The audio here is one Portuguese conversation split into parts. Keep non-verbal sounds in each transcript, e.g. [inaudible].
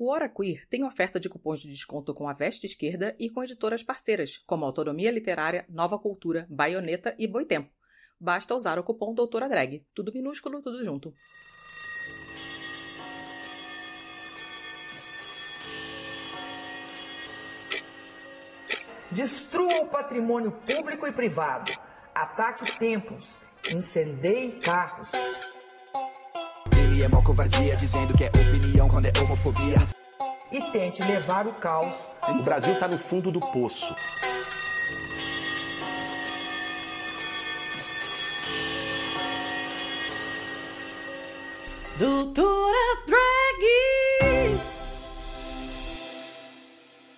O Hora Queer tem oferta de cupons de desconto com a Veste Esquerda e com editoras parceiras, como Autonomia Literária, Nova Cultura, Baioneta e Boitempo. Basta usar o cupom Doutora Drag. Tudo minúsculo, tudo junto. Destrua o patrimônio público e privado. Ataque templos. Incendeie carros. É mó covardia, dizendo que é opinião quando é homofobia. E tente levar o caos. O Brasil está no fundo do poço. Doutora Drag!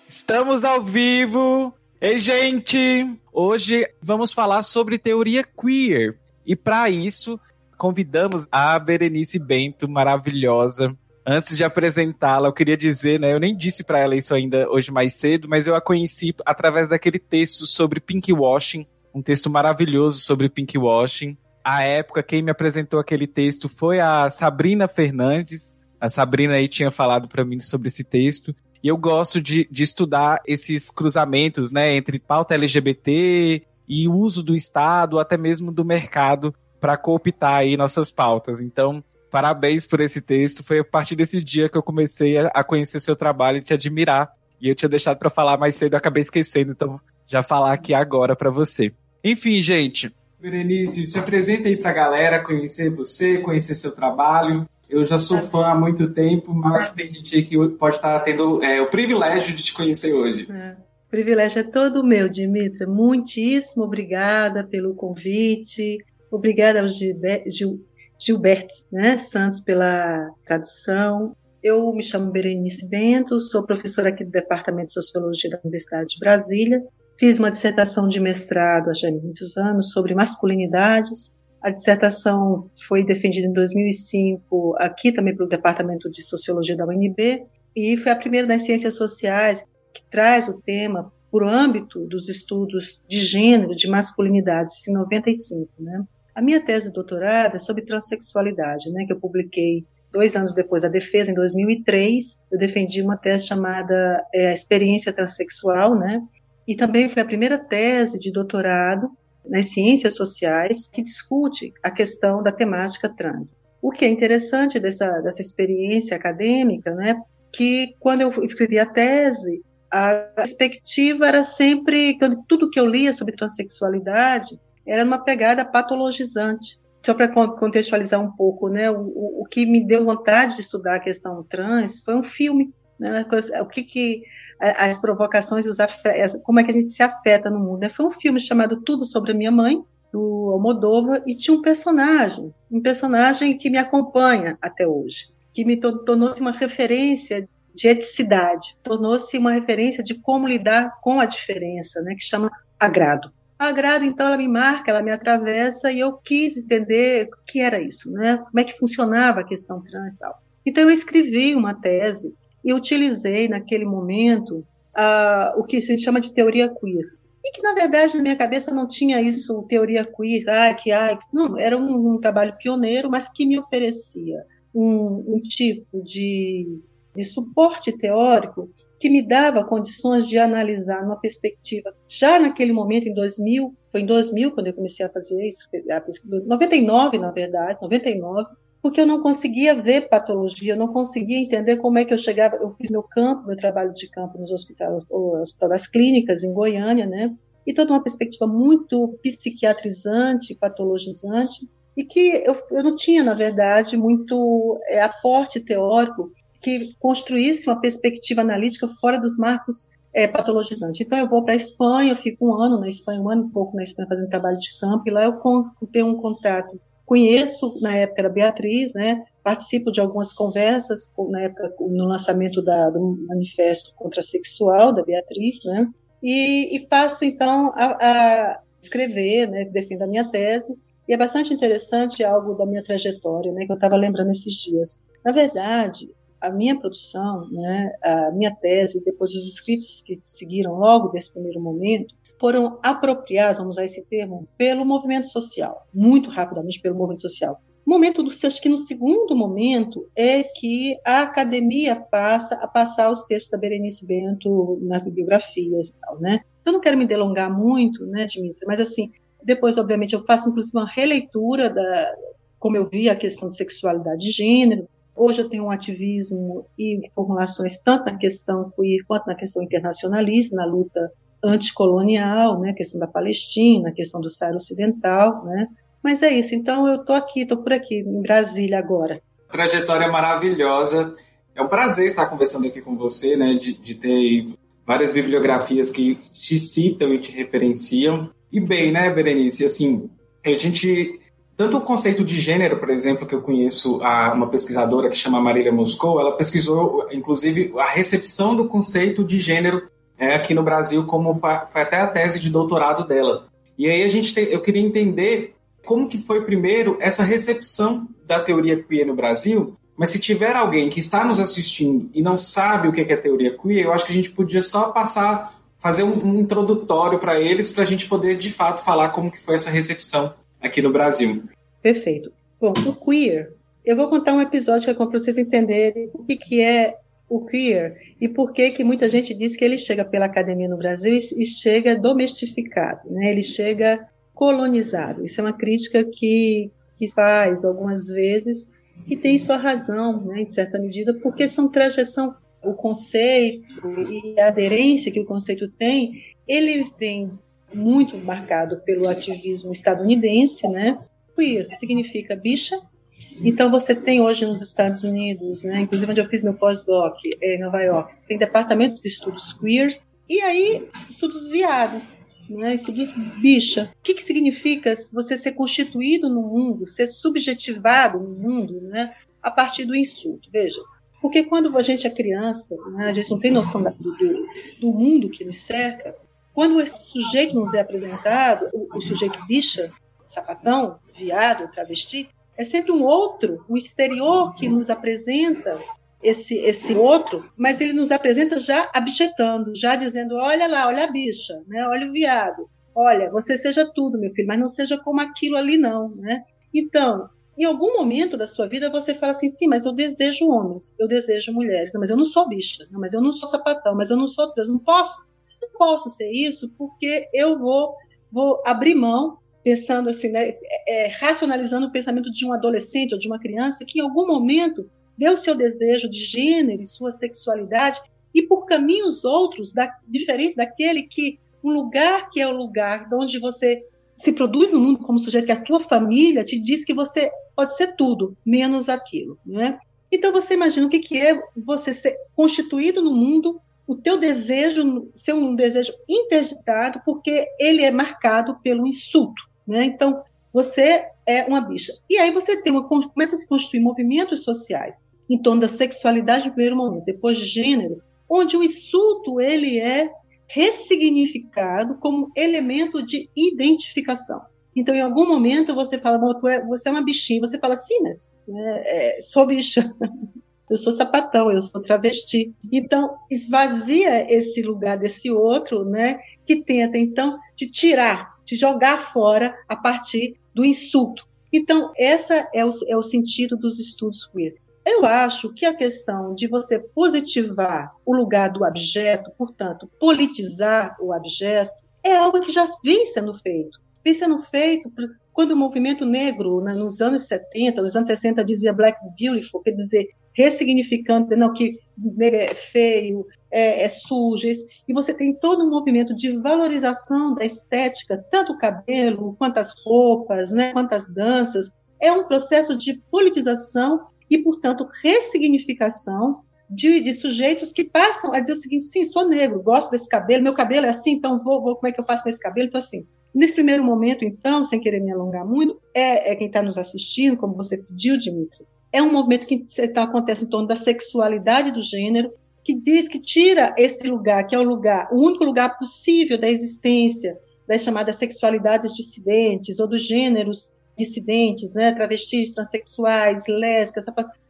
Estamos ao vivo! Ei, gente! Hoje vamos falar sobre teoria queer. E para isso, convidamos a Berenice Bento, maravilhosa. Antes de apresentá-la, eu queria dizer, né? Eu nem disse para ela isso ainda hoje mais cedo, mas eu a conheci através daquele texto sobre pinkwashing, um texto maravilhoso sobre pinkwashing. A época, quem me apresentou aquele texto foi a Sabrina Fernandes. A Sabrina aí tinha falado para mim sobre esse texto. E eu gosto de, de estudar esses cruzamentos, né, entre pauta LGBT e uso do Estado, até mesmo do mercado, para cooptar aí nossas pautas. Então, parabéns por esse texto. Foi a partir desse dia que eu comecei a conhecer seu trabalho e te admirar. E eu tinha deixado para falar mais cedo, eu acabei esquecendo, então já falar aqui agora para você. Enfim, gente, Berenice, se apresenta aí para a galera conhecer você, conhecer seu trabalho. Eu já sou fã há muito tempo, mas tem gente aí que pode estar tendo é, o privilégio de te conhecer hoje. É. O privilégio é todo meu, Dimitra. Muitíssimo obrigada pelo convite. Obrigada ao Gilbert, Gil, Gilberto né, Santos pela tradução. Eu me chamo Berenice Bento, sou professora aqui do Departamento de Sociologia da Universidade de Brasília. Fiz uma dissertação de mestrado há já muitos anos sobre masculinidades a dissertação foi defendida em 2005 aqui também pelo Departamento de Sociologia da UNB e foi a primeira das ciências sociais que traz o tema por âmbito dos estudos de gênero, de masculinidades, em 95, né? A minha tese de doutorado é sobre transexualidade, né, que eu publiquei dois anos depois da defesa, em 2003. Eu defendi uma tese chamada é, Experiência Transsexual, né, e também foi a primeira tese de doutorado nas ciências sociais que discute a questão da temática trans. O que é interessante dessa, dessa experiência acadêmica, né, que quando eu escrevi a tese, a perspectiva era sempre, tudo que eu lia sobre transexualidade era uma pegada patologizante. Só para contextualizar um pouco, né, o, o, que me deu vontade de estudar a questão trans foi um filme, né, o que, que as provocações e os como é que a gente se afeta no mundo. Né? Foi um filme chamado Tudo sobre a Minha Mãe, do Almodóvar, e tinha um personagem, um personagem que me acompanha até hoje, que me tornou-se uma referência de eticidade, tornou-se uma referência de como lidar com a diferença, né, que chama agrado. Agrado, então, ela me marca, ela me atravessa, e eu quis entender o que era isso, né, como é que funcionava a questão trans tal. Então, eu escrevi uma tese e utilizei naquele momento uh, o que se chama de teoria queer. E que, na verdade, na minha cabeça não tinha isso, teoria queer, ah, que, ah, não, era um, um trabalho pioneiro, mas que me oferecia um, um tipo de, de suporte teórico que me dava condições de analisar numa perspectiva, já naquele momento, em 2000, foi em 2000 quando eu comecei a fazer isso, 99, na verdade, 99, porque eu não conseguia ver patologia, eu não conseguia entender como é que eu chegava. Eu fiz meu campo, meu trabalho de campo nos hospitais, das clínicas em Goiânia, né? E toda uma perspectiva muito psiquiatrizante, patologizante, e que eu, eu não tinha, na verdade, muito é, aporte teórico que construísse uma perspectiva analítica fora dos marcos é, patologizantes. Então, eu vou para a Espanha, eu fico um ano na Espanha, um ano e pouco na Espanha fazendo trabalho de campo, e lá eu tenho um contato Conheço, na época, era Beatriz, né? participo de algumas conversas na época no lançamento da, do manifesto contrasexual da Beatriz, né? E, e passo então a, a escrever, né? Defendo a minha tese e é bastante interessante algo da minha trajetória, né? Que eu estava lembrando esses dias. Na verdade, a minha produção, né? A minha tese, depois os escritos que seguiram logo desse primeiro momento foram apropriados, vamos usar esse termo, pelo movimento social, muito rapidamente pelo movimento social. Momento do acho que no segundo momento é que a academia passa a passar os textos da Berenice Bento nas bibliografias e tal, né? Eu não quero me delongar muito, né, Dimitri, mas assim, depois, obviamente, eu faço inclusive uma releitura da como eu vi a questão de sexualidade de gênero. Hoje eu tenho um ativismo e formulações tanto na questão queer quanto na questão internacionalista, na luta anticolonial, né, questão da Palestina, questão do Saara Ocidental, né, mas é isso, então eu estou aqui, estou por aqui, em Brasília agora. Trajetória maravilhosa. É um prazer estar conversando aqui com você, né? De, de ter várias bibliografias que te citam e te referenciam. E bem, né, Berenice, assim, a gente tanto o conceito de gênero, por exemplo, que eu conheço a, uma pesquisadora que chama Marília Moscou, ela pesquisou, inclusive, a recepção do conceito de gênero é, aqui no Brasil, como foi, até a tese de doutorado dela. E aí a gente tem, eu queria entender como que foi primeiro essa recepção da teoria queer no Brasil, mas se tiver alguém que está nos assistindo e não sabe o que é teoria queer, eu acho que a gente podia só passar, fazer um, um introdutório para eles, para a gente poder, de fato, falar como que foi essa recepção aqui no Brasil. Perfeito. Bom, o queer, eu vou contar um episódio que é para vocês entenderem o que, que é o queer e por que que muita gente diz que ele chega pela academia no Brasil e, chega domestificado, né? Ele chega colonizado. Isso é uma crítica que, que faz algumas vezes e tem sua razão, né, em certa medida, porque são trajeção o conceito e a aderência que o conceito tem, ele vem muito marcado pelo ativismo estadunidense, né? Queer significa bicha. Então você tem hoje nos Estados Unidos, né, inclusive onde eu fiz meu pós-doc é, em Nova York, tem departamento de estudos queers e aí estudos viado né, de bicha. O que, que significa você ser constituído no mundo, ser subjetivado no mundo, né, a partir do insulto? Veja, porque quando a gente é criança, né, a gente não tem noção do, do, mundo que nos cerca, quando esse sujeito nos é apresentado, o, o sujeito bicha, sapatão, viado, travesti, é sempre um outro, um exterior que nos apresenta esse, esse outro, mas ele nos apresenta já abjetando, já dizendo: olha lá, olha a bicha, né? olha o viado, olha, você seja tudo, meu filho, mas não seja como aquilo ali, não. Né? Então, em algum momento da sua vida você fala assim: sim, mas eu desejo homens, eu desejo mulheres, não, mas eu não sou bicha, não, mas eu não sou sapatão, mas eu não sou Deus, não posso, não posso ser isso porque eu vou, vou abrir mão pensando assim, né, é, racionalizando o pensamento de um adolescente ou de uma criança que em algum momento deu seu desejo de gênero e sua sexualidade e por caminhos outros, da, diferentes daquele que um lugar que é o lugar onde você se produz no mundo como sujeito, que a tua família te diz que você pode ser tudo, menos aquilo, né? Então você imagina o que, que é você ser constituído no mundo, o teu desejo ser um desejo interditado, porque ele é marcado pelo insulto, né? Então você é uma bicha. E aí você tem uma, começa a se constituir movimentos sociais em torno da sexualidade no primeiro momento, depois de gênero, onde o insulto ele é ressignificado como elemento de identificação. Então, em algum momento, você fala, é, você é uma bichinha, você fala, sim, mas é, é, sou bicha, eu sou sapatão, eu sou travesti. Então, esvazia esse lugar desse outro, né, que tenta, então, de tirar, de jogar fora a partir do insulto. Então, essa é o, é o sentido dos estudos queer. Eu acho que a questão de você positivar o lugar do objeto, portanto, politizar o objeto, é algo que já vem sendo feito. Vem sendo feito quando o movimento negro, né, nos anos 70, nos anos 60, dizia Black's Beautiful, quer dizer, ressignificando, dizendo que negro é feio, é, é sujo, e você tem todo um movimento de valorização da estética, tanto o cabelo, quanto as roupas, né, quanto as danças, é um processo de politização e, portanto, ressignificação de, de, sujeitos que passam a dizer o seguinte: sim, sou negro, gosto desse cabelo, meu cabelo é assim, então vou, vou como é que eu faço com esse cabelo? Então, assim. Nesse primeiro momento, então, sem querer me alongar muito, é, é quem está nos assistindo, como você pediu, Dimitri, é um movimento que então, acontece em torno da sexualidade do gênero, que diz que tira esse lugar, que é o lugar, o único lugar possível da existência das chamadas sexualidades dissidentes ou dos gêneros dissidentes, né, travestis, transexuais, lésbicas,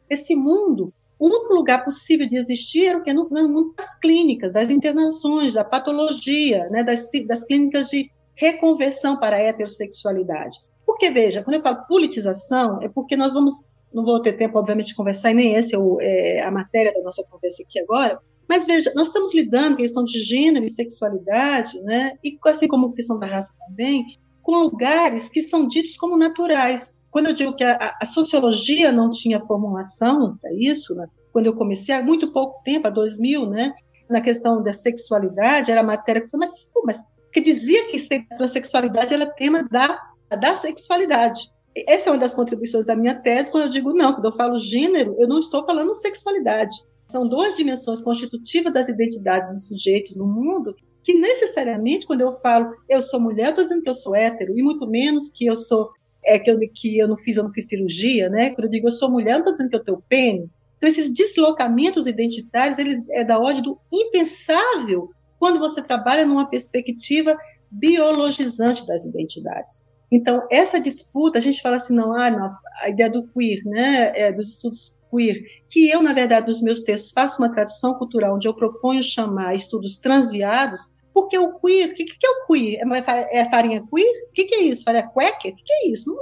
esse mundo, o único lugar possível de existir era o que no, no mundo das clínicas, das internações, da patologia, né, das, das clínicas de reconversão para a heterossexualidade. Porque, veja, quando eu falo politização, é porque nós vamos, não vou ter tempo, obviamente, de conversar, e nem essa é, é a matéria da nossa conversa aqui agora, mas veja, nós estamos lidando com a questão de gênero e sexualidade, né, e assim como a questão da raça também, com lugares que são ditos como naturais. Quando eu digo que a, a sociologia não tinha formulação para isso, né, quando eu comecei, há muito pouco tempo, há 2000, né, na questão da sexualidade, era matéria, mas, mas que dizia que a sexualidade era tema da, da sexualidade. Essa é uma das contribuições da minha tese, quando eu digo não, quando eu falo gênero, eu não estou falando sexualidade. São duas dimensões constitutivas das identidades dos sujeitos no mundo que necessariamente, quando eu falo eu sou mulher, eu estou dizendo que eu sou hétero, e muito menos que eu sou é que eu, que eu não fiz, eu não fiz cirurgia, né? Quando eu digo eu sou mulher, eu não estou dizendo que eu tenho pênis. Então, esses deslocamentos identitários, eles é da ordem do impensável quando você trabalha numa perspectiva biologizante das identidades. Então, essa disputa, a gente fala assim, não, ah, não, a ideia do queer, né, é, dos estudos queer, que eu, na verdade, nos meus textos faço uma tradução cultural onde eu proponho chamar estudos transviados, porque o queer, o que, que, é o queer? É, é farinha queer? O que, que, é isso? Farinha quaker? O que, que, é isso? Não,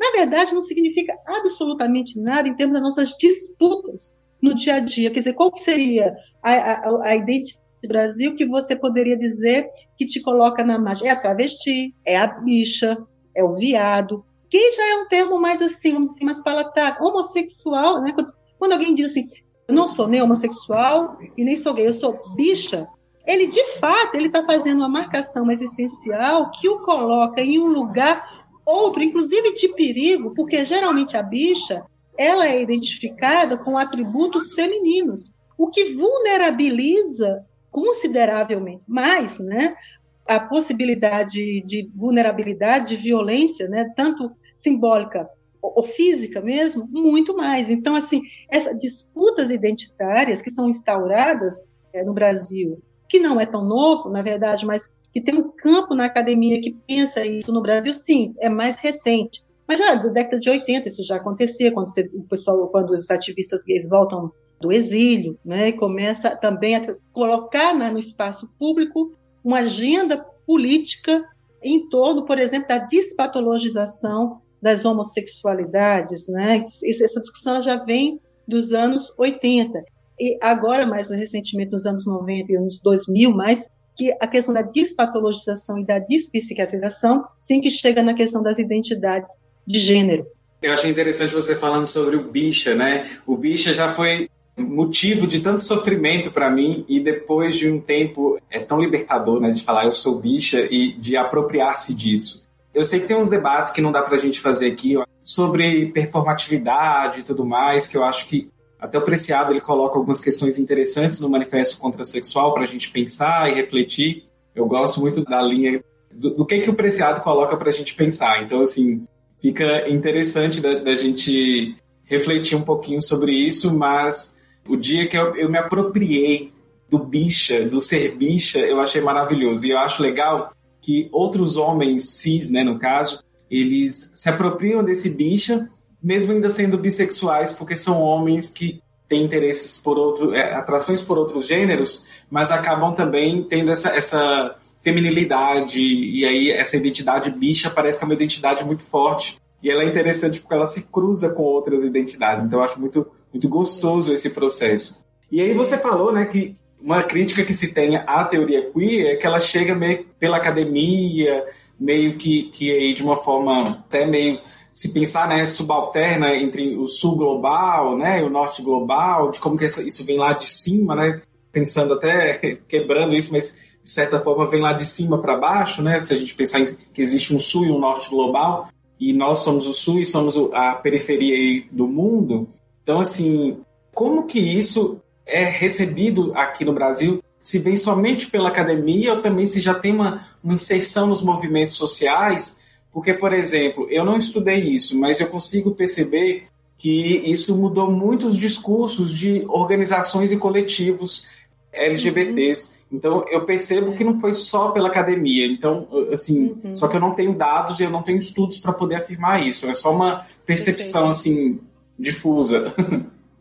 na verdade, não significa absolutamente nada em termos das nossas disputas no dia a dia. Quer dizer, qual que seria a, a, a identidade do Brasil que você poderia dizer que te coloca na margem? É a travesti, é a bicha, é o viado, que já é um termo mais assim, vamos dizer, mais palatável. Homossexual, né? Quando, quando alguém diz assim, eu não sou nem homossexual e nem sou gay, eu sou bicha, ele de fato ele está fazendo uma marcação existencial que o coloca em um lugar outro, inclusive de perigo, porque geralmente a bicha ela é identificada com atributos femininos, o que vulnerabiliza consideravelmente mais, né, a possibilidade de vulnerabilidade, de violência, né, tanto simbólica ou física mesmo, muito mais. Então, assim, essas disputas identitárias que são instauradas é, no Brasil, que não é tão novo, na verdade, mas que tem um campo na academia que pensa isso no Brasil, sim, é mais recente. Mas já da década de 80 isso já acontecia, quando você, o pessoal, quando os ativistas gays voltam do exílio, né, e começa também a colocar né, no espaço público uma agenda política em torno, por exemplo, da despatologização das homossexualidades, né? Essa discussão já vem dos anos 80 e agora mais recentemente nos anos 90 e anos 2000 mais que a questão da despatologização e da despsiquiatrização sim que chega na questão das identidades de gênero. Eu achei interessante você falando sobre o bicha, né? O bicha já foi motivo de tanto sofrimento para mim e depois de um tempo é tão libertador, né, de falar eu sou bicha e de apropriar-se disso. Eu sei que tem uns debates que não dá pra gente fazer aqui sobre performatividade e tudo mais, que eu acho que até o Preciado ele coloca algumas questões interessantes no Manifesto Contrasexual para a gente pensar e refletir. Eu gosto muito da linha do, do que que o Preciado coloca para a gente pensar. Então, assim, fica interessante da, da gente refletir um pouquinho sobre isso, mas o dia que eu, eu me apropriei do bicha, do ser bicha, eu achei maravilhoso. E eu acho legal que outros homens cis, né, no caso, eles se apropriam desse bicha, mesmo ainda sendo bissexuais, porque são homens que têm interesses por outro, é, atrações por outros gêneros, mas acabam também tendo essa, essa feminilidade e aí essa identidade bicha parece que é uma identidade muito forte e ela é interessante porque ela se cruza com outras identidades. Então eu acho muito, muito gostoso esse processo. E aí você falou, né, que uma crítica que se tem à teoria queer é que ela chega meio pela academia, meio que, que aí de uma forma até meio se pensar né, subalterna entre o sul global né, e o norte global, de como que isso vem lá de cima, né, pensando até [laughs] quebrando isso, mas de certa forma vem lá de cima para baixo, né, se a gente pensar que existe um sul e um norte global, e nós somos o sul e somos a periferia do mundo. Então, assim, como que isso é recebido aqui no Brasil? Se vem somente pela academia ou também se já tem uma, uma inserção nos movimentos sociais? Porque, por exemplo, eu não estudei isso, mas eu consigo perceber que isso mudou muito os discursos de organizações e coletivos LGBTs. Uhum. Então, eu percebo que não foi só pela academia. Então, assim, uhum. só que eu não tenho dados e eu não tenho estudos para poder afirmar isso. É só uma percepção, Perfeito. assim, difusa.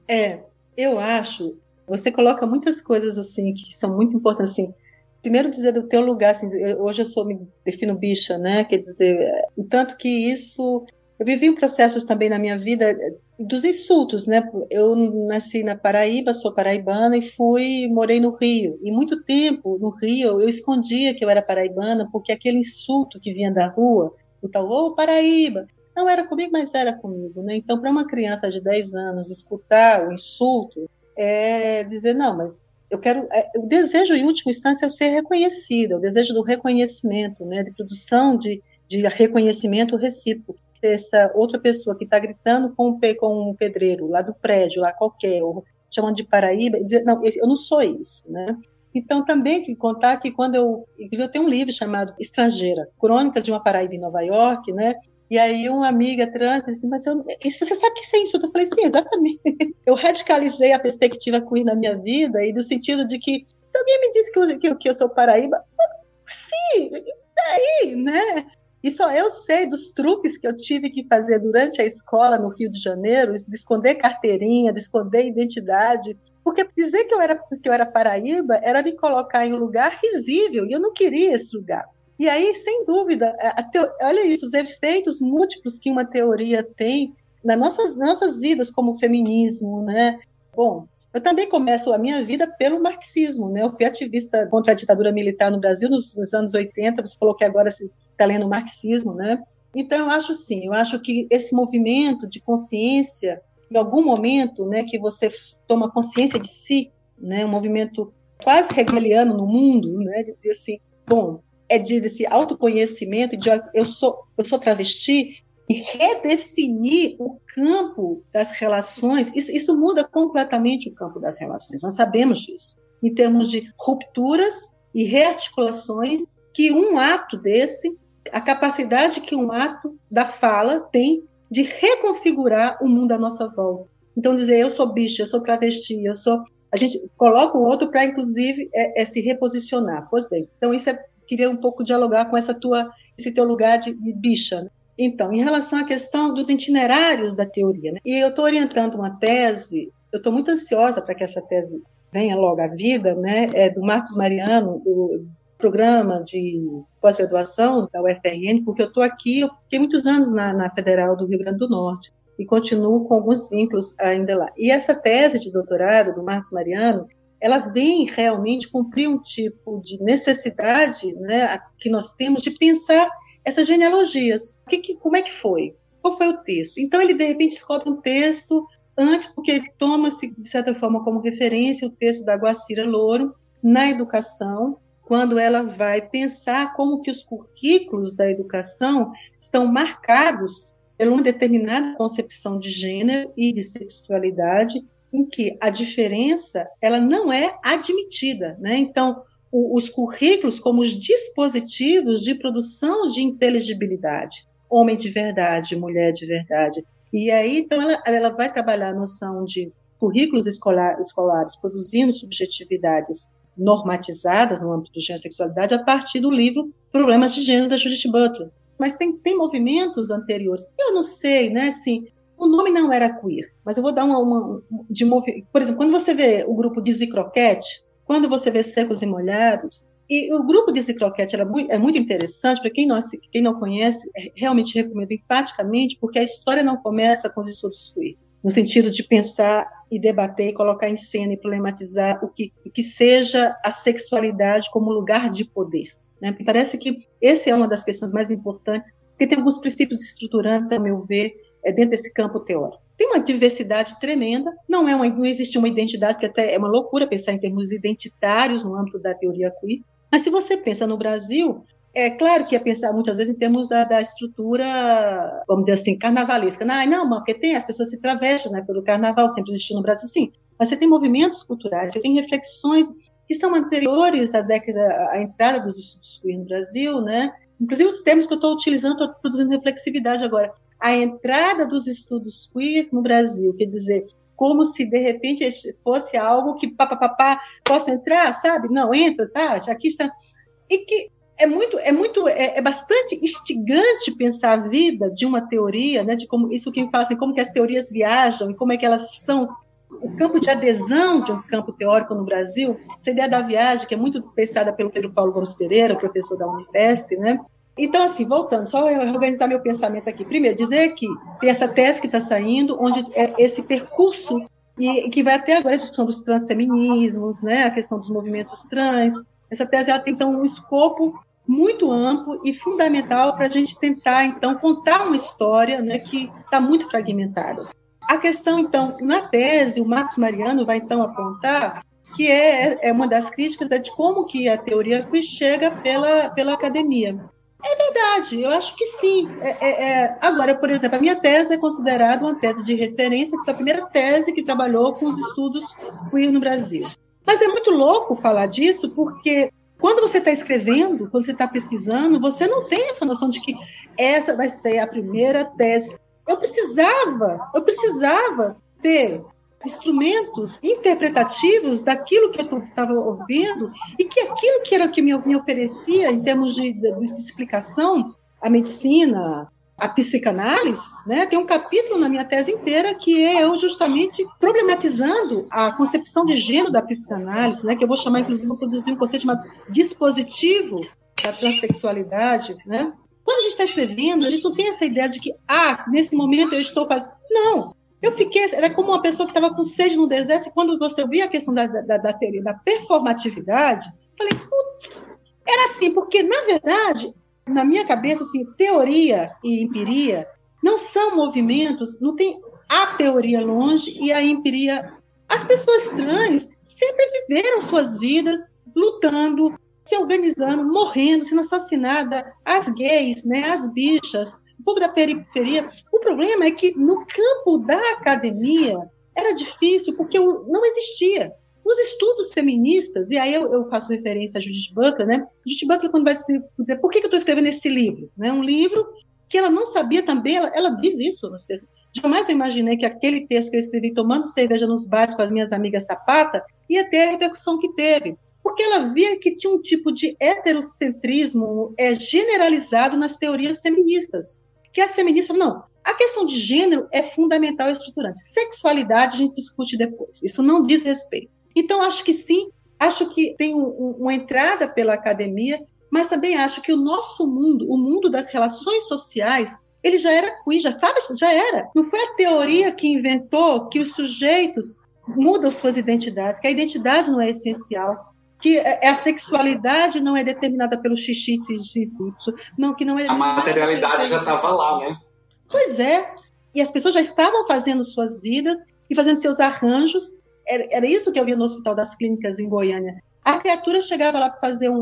É, eu acho. Você coloca muitas coisas, assim, que são muito importantes, assim. Primeiro dizer do teu lugar, assim, hoje eu sou, me defino bicha, né? Quer dizer, o tanto que isso eu vivi processos também na minha vida eh, dos insultos, né? Eu nasci na Paraíba, sou paraibana e fui, morei no Rio. E muito tempo no Rio eu escondia que eu era paraibana, porque aquele insulto que vinha da rua, o tal, ô Paraíba, não era comigo, mas era comigo, né? Então, para uma criança de 10 anos escutar o insulto, é dizer, não, mas eu quero, é, o desejo em última instância é ser reconhecida, o desejo do reconhecimento, né? De produção de, de reconhecimento recíproco essa outra pessoa que está gritando com, com um pedreiro lá do prédio, lá qualquer, ou chamando de Paraíba, e dizer, não, eu não sou isso, né? Então, também te contar que quando eu. Inclusive, eu tenho um livro chamado Estrangeira, Crônica de uma Paraíba em Nova York, né? E aí, uma amiga trans disse: Mas eu, isso, você sabe que é isso? Eu falei: Sim, exatamente. [laughs] Eu radicalizei a perspectiva queer na minha vida, e no sentido de que, se alguém me disse que eu, que, que eu sou Paraíba, sim, daí, né? E só eu sei dos truques que eu tive que fazer durante a escola no Rio de Janeiro, de esconder carteirinha, de esconder identidade, porque dizer que eu era que eu era Paraíba era me colocar em um lugar risível, e eu não queria esse lugar. E aí, sem dúvida, olha isso, os efeitos múltiplos que uma teoria tem nas nossas, nossas vidas, como feminismo, né? Bom, eu também começo a minha vida pelo marxismo, né? Eu fui ativista contra a ditadura militar no Brasil nos, nos anos 80, você falou que agora está lendo marxismo, né? Então, eu acho sim, eu acho que esse movimento de consciência, em algum momento, né, que você toma consciência de si, né, um movimento quase hegeliano no mundo, né, de dizer assim, bom, é de desse autoconhecimento, de eu sou, eu sou travesti, e redefinir o campo das relações, isso, isso muda completamente o campo das relações, nós sabemos disso, em termos de rupturas e rearticulações que um ato desse, a capacidade que um ato da fala tem de reconfigurar o mundo à nossa volta. Então, dizer eu sou bicha, eu sou travesti, eu sou. A gente coloca o outro para, inclusive, é, é, se reposicionar. Pois bem, então isso é, queria um pouco dialogar com essa tua, esse teu lugar de, de bicha. Né? Então, em relação à questão dos itinerários da teoria, né? e eu estou orientando uma tese, eu estou muito ansiosa para que essa tese venha logo à vida, né? É do Marcos Mariano, do programa de pós-graduação da UFRN, porque eu estou aqui, eu fiquei muitos anos na, na Federal do Rio Grande do Norte e continuo com alguns vínculos ainda lá. E essa tese de doutorado do Marcos Mariano, ela vem realmente cumprir um tipo de necessidade né, que nós temos de pensar essas genealogias. Que, que, como é que foi? Qual foi o texto? Então, ele, de repente, descobre um texto antes, porque toma-se, de certa forma, como referência o texto da Guacira Louro na educação, quando ela vai pensar como que os currículos da educação estão marcados por uma determinada concepção de gênero e de sexualidade, em que a diferença ela não é admitida, né? Então, os currículos como os dispositivos de produção de inteligibilidade, homem de verdade, mulher de verdade. E aí, então, ela, ela vai trabalhar a noção de currículos escolar, escolares produzindo subjetividades normatizadas no âmbito do gênero e sexualidade a partir do livro Problemas de Gênero da Judith Butler. Mas tem, tem movimentos anteriores. Eu não sei, né, assim, o nome não era queer, mas eu vou dar uma, uma de por exemplo, quando você vê o grupo Dizzy Croquette, quando você vê secos e molhados, e o grupo de Croquete era muito, é muito interessante, para quem não, quem não conhece, é, realmente recomendo enfaticamente, porque a história não começa com os estudos queer, no sentido de pensar e debater e colocar em cena e problematizar o que, o que seja a sexualidade como lugar de poder. Né? Me parece que essa é uma das questões mais importantes, porque tem alguns princípios estruturantes, a meu ver, é dentro desse campo teórico. Tem uma diversidade tremenda, não, é uma, não existe uma identidade, que até é uma loucura pensar em termos identitários no âmbito da teoria queer, mas se você pensa no Brasil, é claro que é pensar muitas vezes em termos da, da estrutura, vamos dizer assim, carnavalesca. Não, não, porque tem, as pessoas se travestem né, pelo carnaval, sempre existiu no Brasil, sim. Mas você tem movimentos culturais, você tem reflexões que são anteriores à década, à entrada dos estudos queer no Brasil, né? Inclusive os termos que eu estou utilizando, estou produzindo reflexividade agora a entrada dos estudos queer no Brasil, quer dizer, como se de repente fosse algo que papapá, posso entrar, sabe? Não, entra, tá? Aqui está. E que é muito, é muito, é, é, bastante instigante pensar a vida de uma teoria, né? De como isso que me fala assim, como que as teorias viajam e como é que elas são o campo de adesão de um campo teórico no Brasil, essa ideia da viagem, que é muito pensada pelo Pedro Paulo Gomes Pereira, professor da Unifesp, né? Então, assim, voltando, só organizar meu pensamento aqui. Primeiro, dizer que tem essa tese que está saindo, onde é esse percurso e que vai até agora a discussão dos transfeminismos, né, a questão dos movimentos trans. Essa tese ela tem então um escopo muito amplo e fundamental para a gente tentar então contar uma história, né, que está muito fragmentada. A questão então na tese o Marcos Mariano vai então apontar que é, é uma das críticas é de como que a teoria chega pela pela academia. É verdade, eu acho que sim. É, é, é... Agora, por exemplo, a minha tese é considerada uma tese de referência, que foi a primeira tese que trabalhou com os estudos queer no Brasil. Mas é muito louco falar disso, porque quando você está escrevendo, quando você está pesquisando, você não tem essa noção de que essa vai ser a primeira tese. Eu precisava, eu precisava ter instrumentos interpretativos daquilo que eu estava ouvindo e que aquilo que era que me, me oferecia em termos de, de, de, explicação, a medicina, a psicanálise, né? Tem um capítulo na minha tese inteira que é eu justamente problematizando a concepção de gênero da psicanálise, né? Que eu vou chamar, inclusive, vou produzir um conceito chamado dispositivo da transexualidade, né? Quando a gente está escrevendo, a gente não tem essa ideia de que, ah, nesse momento eu estou fazendo. Não, eu fiquei, era como uma pessoa que estava com sede no deserto, e quando você via a questão da, da, da, da performatividade, falei, putz, era assim, porque, na verdade, na minha cabeça, assim, teoria e empiria não são movimentos, não tem a teoria longe e a empiria. As pessoas trans sempre viveram suas vidas lutando, se organizando, morrendo, sendo assassinada, as gays, né, as bichas, o povo da periferia. O problema é que no campo da academia era difícil porque não existia. Os estudos feministas, e aí eu, eu faço referência a Judith Butler, né? Judith Butler, quando vai dizer por que, que eu estou escrevendo esse livro, né? Um livro que ela não sabia também, ela, ela diz isso nos textos. Jamais eu imaginei que aquele texto que eu escrevi tomando cerveja nos bares com as minhas amigas sapata ia ter a repercussão que teve. Porque ela via que tinha um tipo de heterocentrismo é, generalizado nas teorias feministas que as feministas não. A questão de gênero é fundamental e estruturante. Sexualidade a gente discute depois. Isso não diz respeito. Então, acho que sim, acho que tem um, um, uma entrada pela academia, mas também acho que o nosso mundo, o mundo das relações sociais, ele já era queer, já, tava, já era. Não foi a teoria que inventou que os sujeitos mudam suas identidades, que a identidade não é essencial, que é, é a sexualidade não é determinada pelo xixi, xixi, não, que não é. A materialidade já estava lá, né? Pois é. E as pessoas já estavam fazendo suas vidas e fazendo seus arranjos. Era, era isso que eu via no Hospital das Clínicas em Goiânia. A criatura chegava lá para fazer um,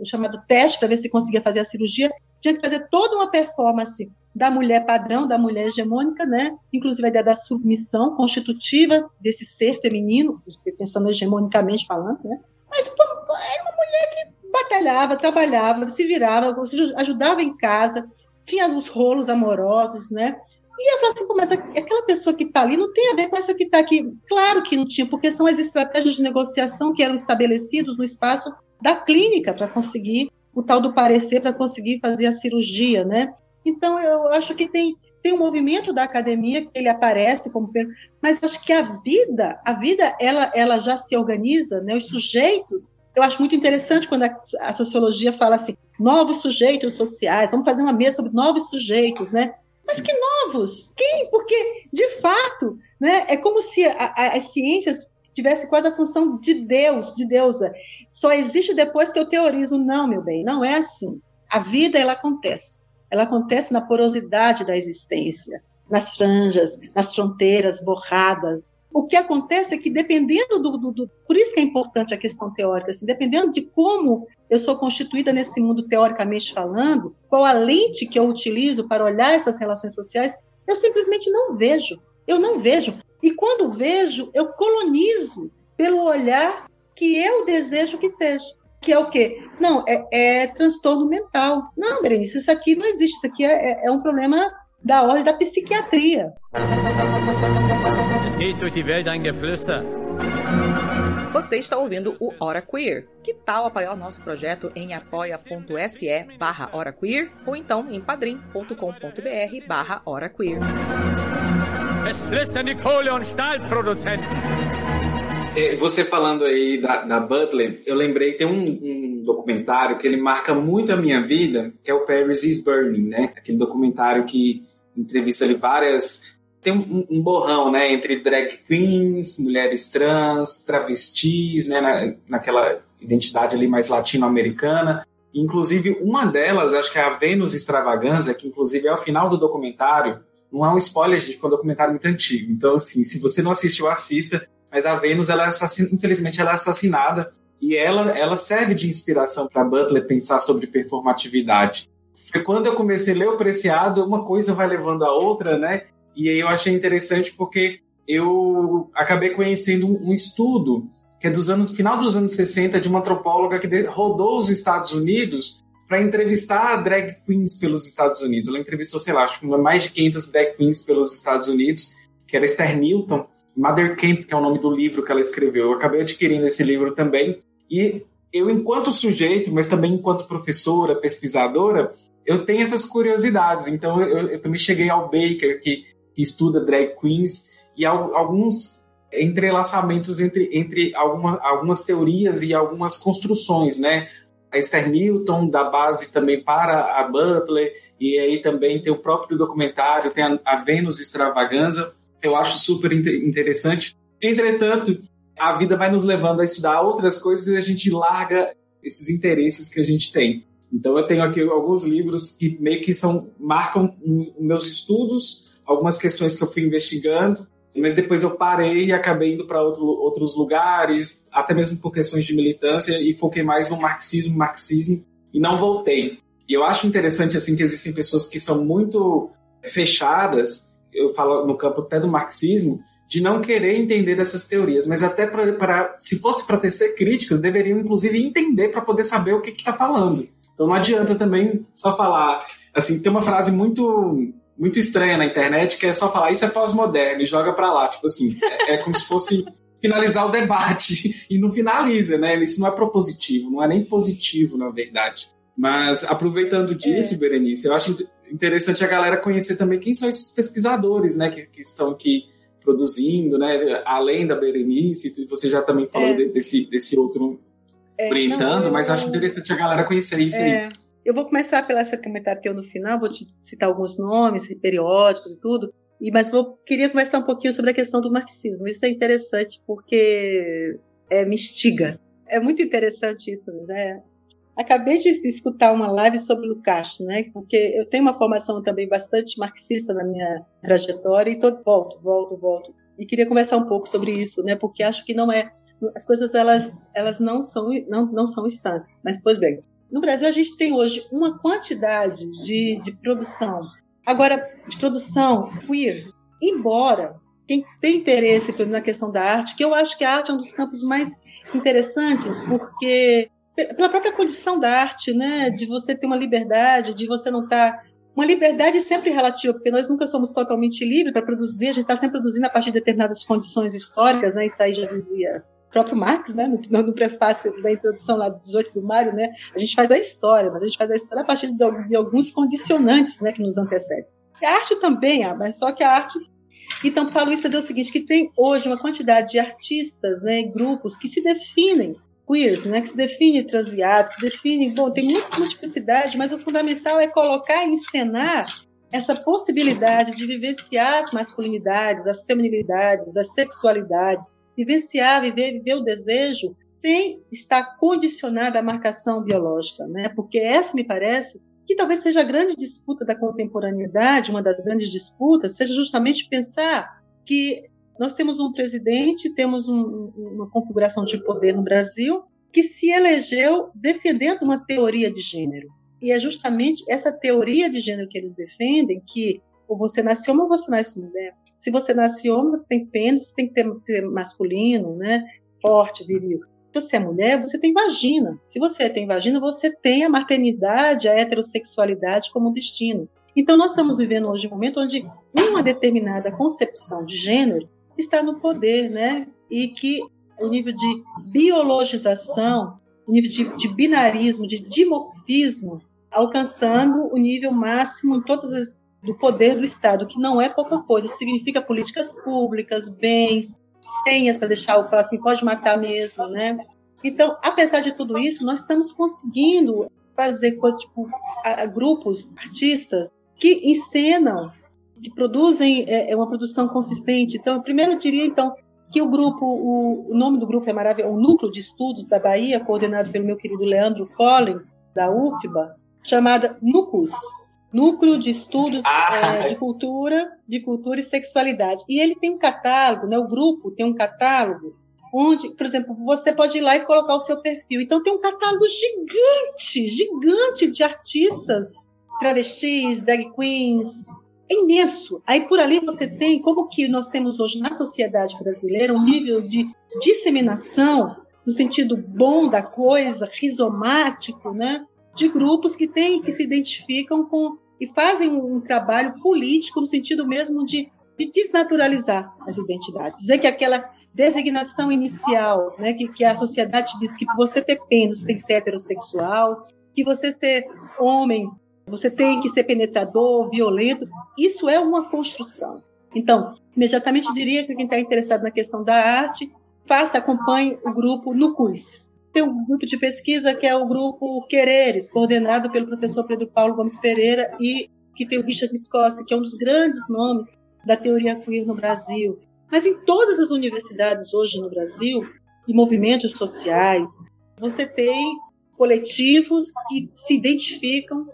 um, chamado teste para ver se conseguia fazer a cirurgia, tinha que fazer toda uma performance da mulher padrão, da mulher hegemônica, né? Inclusive a ideia da submissão constitutiva desse ser feminino, pensando hegemonicamente falando, né? Mas era uma mulher que batalhava, trabalhava, se virava, ajudava em casa, tinha os rolos amorosos, né? E eu falei assim, mas aquela pessoa que está ali não tem a ver com essa que está aqui. Claro que não tinha, porque são as estratégias de negociação que eram estabelecidas no espaço da clínica para conseguir o tal do parecer, para conseguir fazer a cirurgia, né? Então, eu acho que tem tem um movimento da academia que ele aparece como mas acho que a vida a vida ela ela já se organiza né? Os sujeitos eu acho muito interessante quando a, a sociologia fala assim novos sujeitos sociais vamos fazer uma mesa sobre novos sujeitos né? Mas que novos? Quem? Porque de fato né é como se a, a, as ciências tivesse quase a função de Deus de deusa. Só existe depois que eu teorizo. Não meu bem não é assim. A vida ela acontece ela acontece na porosidade da existência, nas franjas, nas fronteiras borradas. O que acontece é que, dependendo do, do, do, Por isso que é importante a questão teórica, assim, dependendo de como eu sou constituída nesse mundo teoricamente falando, qual a lente que eu utilizo para olhar essas relações sociais, eu simplesmente não vejo. Eu não vejo. E quando vejo, eu colonizo pelo olhar que eu desejo que seja que é o quê? Não, é, é transtorno mental. Não, Berenice, isso aqui não existe, isso aqui é, é, é um problema da ordem da psiquiatria. Es geht durch die Welt ein Geflüster. Você está ouvindo o Hora Queer. Que tal apoiar o nosso projeto em apoia.se barra Hora Queer ou então em padrim.com.br barra Hora Queer. Es flüstern die Kohle- und Stahlproduzenten. É, Você falando aí da, da Butler, eu lembrei, tem um, um documentário que ele marca muito a minha vida, que é o Paris is Burning, né? Aquele documentário que entrevista ali várias... Tem um, um borrão, né? Entre drag queens, mulheres trans, travestis, né? Na, naquela identidade ali mais latino-americana. Inclusive, uma delas, acho que é a Vênus Extravaganza, que inclusive é o final do documentário. Não é um spoiler, gente, porque é um documentário muito antigo. Então, assim, se você não assistiu, assista mas a Vênus, ela é infelizmente, ela é assassinada e ela, ela serve de inspiração para Butler pensar sobre performatividade. Foi quando eu comecei a ler o Preciado, uma coisa vai levando a outra, né? E aí eu achei interessante porque eu acabei conhecendo um, estudo que é dos anos final dos anos 60 de uma antropóloga que rodou os Estados Unidos para entrevistar drag queens pelos Estados Unidos. Ela entrevistou, sei lá, acho que mais de 500 drag queens pelos Estados Unidos, que era Esther Newton, Mother Camp, que é o nome do livro que ela escreveu. Eu acabei adquirindo esse livro também. E eu, enquanto sujeito, mas também enquanto professora, pesquisadora, eu tenho essas curiosidades. Então, eu, eu também cheguei ao Baker, que, que estuda drag queens, e al- alguns entrelaçamentos entre, entre alguma, algumas teorias e algumas construções, né? A Esther Newton, da base também para a Butler, e aí também tem o próprio documentário, tem a, a Vênus Extravaganza, eu acho super inte- interessante. Entretanto, a vida vai nos levando a estudar outras coisas e a gente larga esses interesses que a gente tem. Então eu tenho aqui alguns livros que meio que são marcam meus estudos, algumas questões que eu fui investigando, mas depois eu parei e acabei indo para outro, outros lugares, até mesmo por questões de militância e foquei mais no marxismo, marxismo e não voltei. E eu acho interessante assim que existem pessoas que são muito fechadas, eu falo no campo até do marxismo, de não querer entender dessas teorias, mas até para se fosse para tecer críticas, deveriam inclusive entender para poder saber o que está falando. Então não adianta também só falar. Assim, tem uma frase muito muito estranha na internet que é só falar isso é pós-moderno e joga para lá, tipo assim, é, é como se fosse [laughs] finalizar o debate [laughs] e não finaliza, né? Isso não é propositivo, não é nem positivo, na verdade. Mas aproveitando disso, Berenice, eu acho interessante a galera conhecer também quem são esses pesquisadores, né, que, que estão aqui produzindo, né, além da Berenice, você já também falou É. de- desse, desse outro É, orientando, não, eu- mas acho interessante a galera conhecer isso aí. É, eu vou começar pela essa comentário que eu no final, vou te citar alguns nomes, periódicos e tudo, e, mas vou, queria conversar um pouquinho sobre a questão do marxismo. Isso é interessante porque é, me instiga. É muito interessante isso, né? Acabei de escutar uma live sobre Lukács, né? Porque eu tenho uma formação também bastante marxista na minha trajetória e todo volto, volto, volto. E queria conversar um pouco sobre isso, né? Porque acho que não é as coisas elas elas não são não, não são instantes. Mas pois bem, no Brasil a gente tem hoje uma quantidade de, de produção, agora de produção queer, embora quem tem interesse na questão da arte, que eu acho que a arte é um dos campos mais interessantes, porque pela própria condição da arte, né, de você ter uma liberdade, de você não estar tá, uma liberdade sempre relativa, porque nós nunca somos totalmente livres para produzir, a gente está sempre produzindo a partir de determinadas condições históricas, né, isso aí já dizia o próprio Marx, né, no, no, prefácio da introdução lá do 18 do Mário, né, a gente faz a história, mas a gente faz a história a partir de, de alguns condicionantes, né, que nos antecedem. A arte também, ah, mas só que a arte então, falo isso para dizer o seguinte, que tem hoje uma quantidade de artistas, né, grupos que se definem queers, né, que se definem transviados, que definem, bom, tem muita multiplicidade, mas o fundamental é colocar encenar essa possibilidade de vivenciar as masculinidades, as feminilidades, as sexualidades, vivenciar, viver, viver o desejo sem estar condicionada à marcação biológica, né? Porque essa me parece que talvez seja a grande disputa da contemporaneidade, uma das grandes disputas, seja justamente pensar que nós temos um presidente, temos um, uma configuração de poder no Brasil que se elegeu defendendo uma teoria de gênero. E é justamente essa teoria de gênero que eles defendem que ou você nasce homem ou você nasce mulher. Se você nasce homem, você tem pênis, você tem que ter, ser masculino, né? forte, viril. Se você é mulher, você tem vagina. Se você tem vagina, você tem a maternidade, a heterossexualidade como destino. Então, nós estamos vivendo hoje um momento onde uma determinada concepção de gênero está no poder, né? E que o nível de biologização, o nível de, de binarismo, de dimorfismo, alcançando o nível máximo em todas as do poder do Estado, que não é pouca coisa. Significa políticas públicas, bens, senhas para deixar o assim, pode matar mesmo, né? Então, apesar de tudo isso, nós estamos conseguindo fazer coisas tipo a, a grupos, artistas que encenam, que produzem é, é, uma produção consistente. Então, primeiro eu diria então que o grupo, o, o nome do grupo é maravilhoso, o Núcleo de Estudos da Bahia, coordenado pelo meu querido Leandro Collin, da UFBA, chamada NUCUS, Núcleo de Estudos ah. é, de Cultura, de Cultura e Sexualidade. E ele tem um catálogo, né? O grupo tem um catálogo onde, por exemplo, você pode ir lá e colocar o seu perfil. Então tem um catálogo gigante, gigante de artistas, travestis, drag queens, é imenso. Aí por ali você tem como que nós temos hoje na sociedade brasileira um nível de disseminação no sentido bom da coisa, rizomático, né? De grupos que têm que se identificam com e fazem um trabalho político no sentido mesmo de, de desnaturalizar as identidades. Dizer que aquela designação inicial, né, que, que a sociedade diz que você ter pênis tem que ser heterossexual, que você ser homem, você tem que ser penetrador, violento, isso é uma construção. Então, imediatamente diria que quem está interessado na questão da arte, faça, acompanhe o grupo no CUS. Tem um grupo de pesquisa que é o grupo Quereres, coordenado pelo professor Pedro Paulo Gomes Pereira e que tem o Richard Scossi, que é um dos grandes nomes da teoria queer no Brasil. Mas em todas as universidades hoje no Brasil e movimentos sociais, você tem coletivos que se identificam,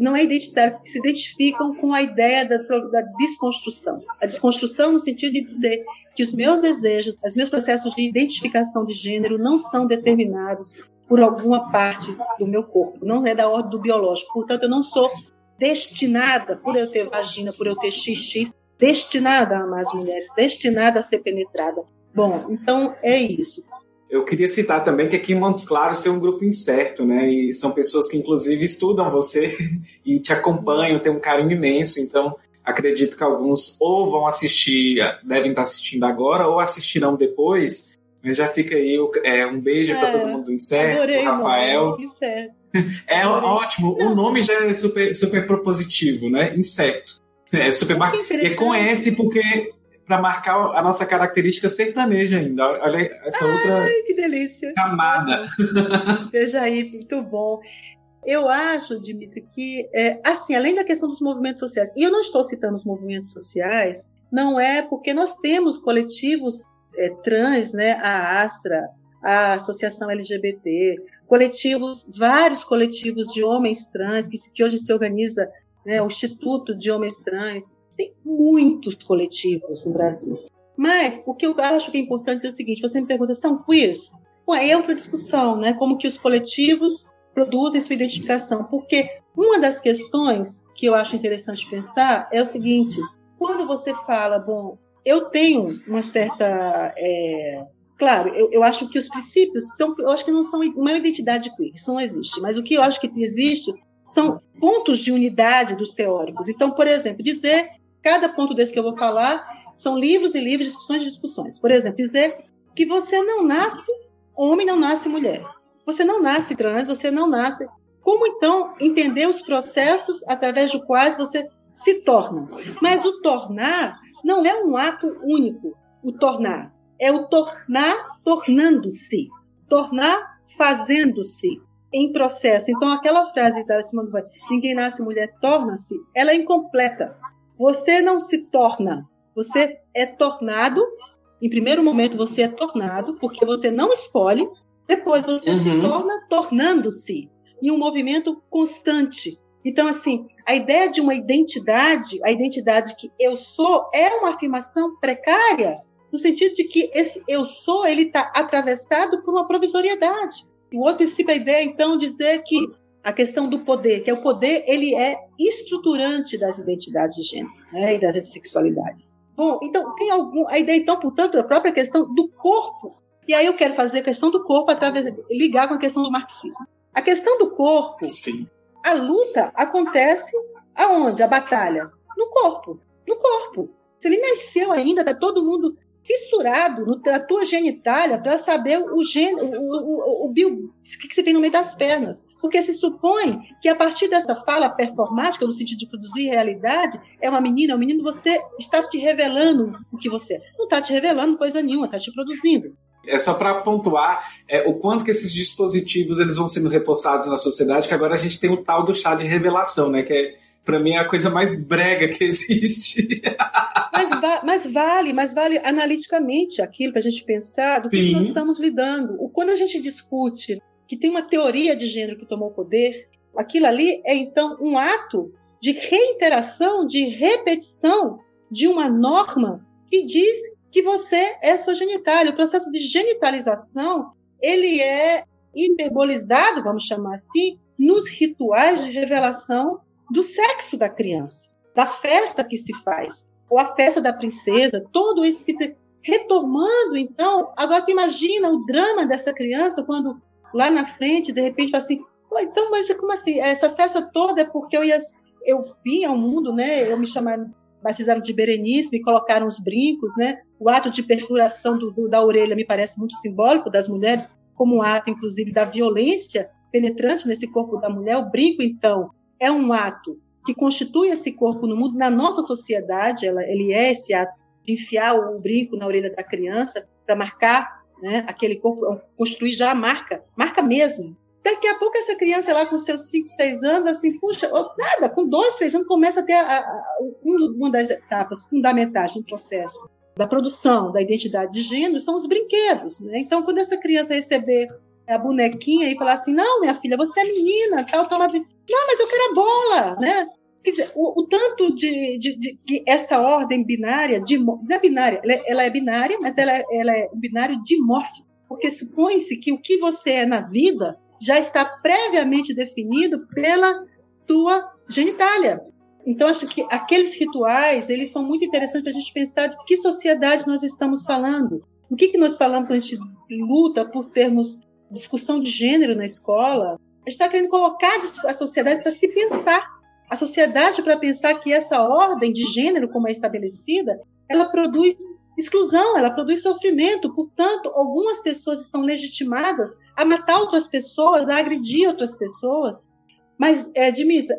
não é identitário, que se identificam com a ideia da, da desconstrução. A desconstrução no sentido de dizer que os meus desejos, os meus processos de identificação de gênero não são determinados por alguma parte do meu corpo, não é da ordem do biológico. Portanto, eu não sou destinada, por eu ter vagina, por eu ter XX, destinada a amar as mulheres, destinada a ser penetrada. Bom, então é isso. Eu queria citar também que aqui em Montes Claros tem um grupo incerto, né? E são pessoas que inclusive estudam você [laughs] e te acompanham, tem um carinho imenso. Então, Acredito que alguns ou vão assistir, devem estar assistindo agora, ou assistirão depois. Mas já fica aí é, um beijo é, para todo mundo do Incerto, adorei, Rafael. É ótimo, o nome já é super, super propositivo, né? Inseto. É super bacana. E é com S porque para marcar a nossa característica sertaneja ainda. Olha essa Ai, outra que delícia. camada. [laughs] Veja aí, muito bom. Eu acho, Dimitri, que, é, assim, além da questão dos movimentos sociais, e eu não estou citando os movimentos sociais, não é porque nós temos coletivos é, trans, né, a Astra, a Associação LGBT, coletivos, vários coletivos de homens trans, que, que hoje se organiza né, o Instituto de Homens Trans, tem muitos coletivos no Brasil. Mas o que eu acho que é importante é o seguinte: você me pergunta, são queers? Bom, é outra discussão, né? Como que os coletivos produzem sua identificação. Porque uma das questões que eu acho interessante pensar é o seguinte: quando você fala, bom, eu tenho uma certa. É, claro, eu, eu, acho que os princípios são, eu acho que não são uma identidade queer, isso não existe. Mas o que eu acho que existe são pontos de unidade dos teóricos. Então, por exemplo, dizer cada ponto desse que eu vou falar são livros e livros, discussões e discussões. Por exemplo, dizer que você não nasce homem, não nasce mulher. Você não nasce trans, você não nasce. Como então entender os processos através dos quais você se torna? Mas o tornar não é um ato único. O tornar é o tornar tornando-se, tornar fazendo-se em processo. Então, aquela frase da Simone de ninguém nasce mulher, torna-se, ela é incompleta. Você não se torna, você é tornado. Em primeiro momento, você é tornado, porque você não escolhe, depois você uhum. se torna tornando-se em um movimento constante. Então, assim, a ideia de uma identidade, a identidade que eu sou, é uma afirmação precária, no sentido de que esse eu sou, ele está atravessado por uma provisoriedade. O outro princípio, a ideia, então, dizer que a questão do poder, que é o poder, ele é estruturante das identidades de gênero né, e das sexualidades. Bom, então, tem algum, a ideia, então, portanto, a própria questão do corpo e aí eu quero fazer a questão do corpo através ligar com a questão do marxismo. A questão do corpo, Sim. a luta acontece Aonde a batalha? No corpo. No corpo. Se ele nasceu ainda, tá todo mundo fissurado no, na tua genitália para saber o, gen, o, o, o, o que você tem no meio das pernas. Porque se supõe que a partir dessa fala performática, no sentido de produzir realidade, é uma menina, é um menino, você está te revelando o que você é. Não está te revelando coisa nenhuma, está te produzindo. É só para pontuar é, o quanto que esses dispositivos eles vão sendo reforçados na sociedade, que agora a gente tem o tal do chá de revelação, né? Que é para mim é a coisa mais brega que [laughs] existe. mas, va mas, vale, mas vale analiticamente aquilo para a gente pensar do que, que, nós estamos lidando. Quando a gente discute que tem uma teoria de gênero que tomou poder, aquilo ali é então um ato de reiteração, de repetição de uma norma que diz que você é sua genitália. O processo de genitalização ele é hiperbolizado, vamos chamar assim, nos rituais de revelação do sexo da criança, da festa que se faz, ou a festa da princesa, todo isso que retomando, então, agora tu imagina o drama dessa criança quando lá na frente, de repente, fala assim, então, mas como assim? Essa festa toda é porque eu ia, eu vim ao mundo, né? Eu me chamaram, batizaram de Berenice, me colocaram os brincos, né? O ato de perfuração do, do, da orelha me parece muito simbólico das mulheres, como um ato, inclusive, da violência penetrante nesse corpo da mulher. O brinco, então, é um ato que constitui esse corpo no mundo, na nossa sociedade, ela, ele é esse ato de enfiar o brinco na orelha da criança para marcar né, aquele corpo, construir já a marca, marca mesmo. Daqui a pouco essa criança lá com seus 5, 6 anos, assim, puxa, nada, com 2, 3 anos começa a ter a, a, uma das etapas fundamentais do processo da produção da identidade de gênero são os brinquedos. Né? Então, quando essa criança receber a bonequinha e falar assim: não, minha filha, você é menina, tal, toma. Não, mas eu quero a bola, né? Quer dizer, o, o tanto de, de, de, essa ordem binária, de, não é binária, ela é, ela é binária, mas ela, é, ela é um binário dimórfico, porque supõe-se que o que você é na vida já está previamente definido pela tua genitália. Então, acho que aqueles rituais, eles são muito interessantes para a gente pensar de que sociedade nós estamos falando. O que, que nós falamos quando a gente luta por termos discussão de gênero na escola, a gente está querendo colocar a sociedade para se pensar. A sociedade para pensar que essa ordem de gênero, como é estabelecida, ela produz exclusão, ela produz sofrimento. Portanto, algumas pessoas estão legitimadas a matar outras pessoas, a agredir outras pessoas. Mas, é,